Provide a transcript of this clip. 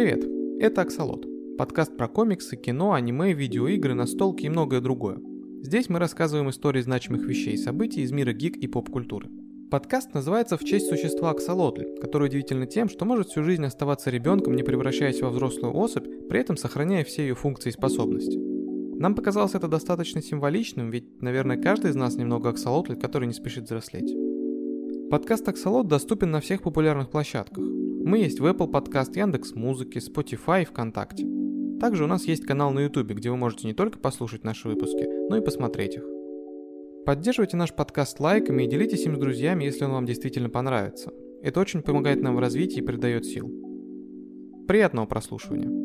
Привет, это Аксолот, подкаст про комиксы, кино, аниме, видеоигры, настолки и многое другое. Здесь мы рассказываем истории значимых вещей и событий из мира гик и поп-культуры. Подкаст называется в честь существа Аксолотли, который удивительно тем, что может всю жизнь оставаться ребенком, не превращаясь во взрослую особь, при этом сохраняя все ее функции и способности. Нам показалось это достаточно символичным, ведь, наверное, каждый из нас немного Аксолотли, который не спешит взрослеть. Подкаст Аксолот доступен на всех популярных площадках. Мы есть в Apple Podcast, Яндекс Музыки, Spotify и ВКонтакте. Также у нас есть канал на YouTube, где вы можете не только послушать наши выпуски, но и посмотреть их. Поддерживайте наш подкаст лайками и делитесь им с друзьями, если он вам действительно понравится. Это очень помогает нам в развитии и придает сил. Приятного прослушивания!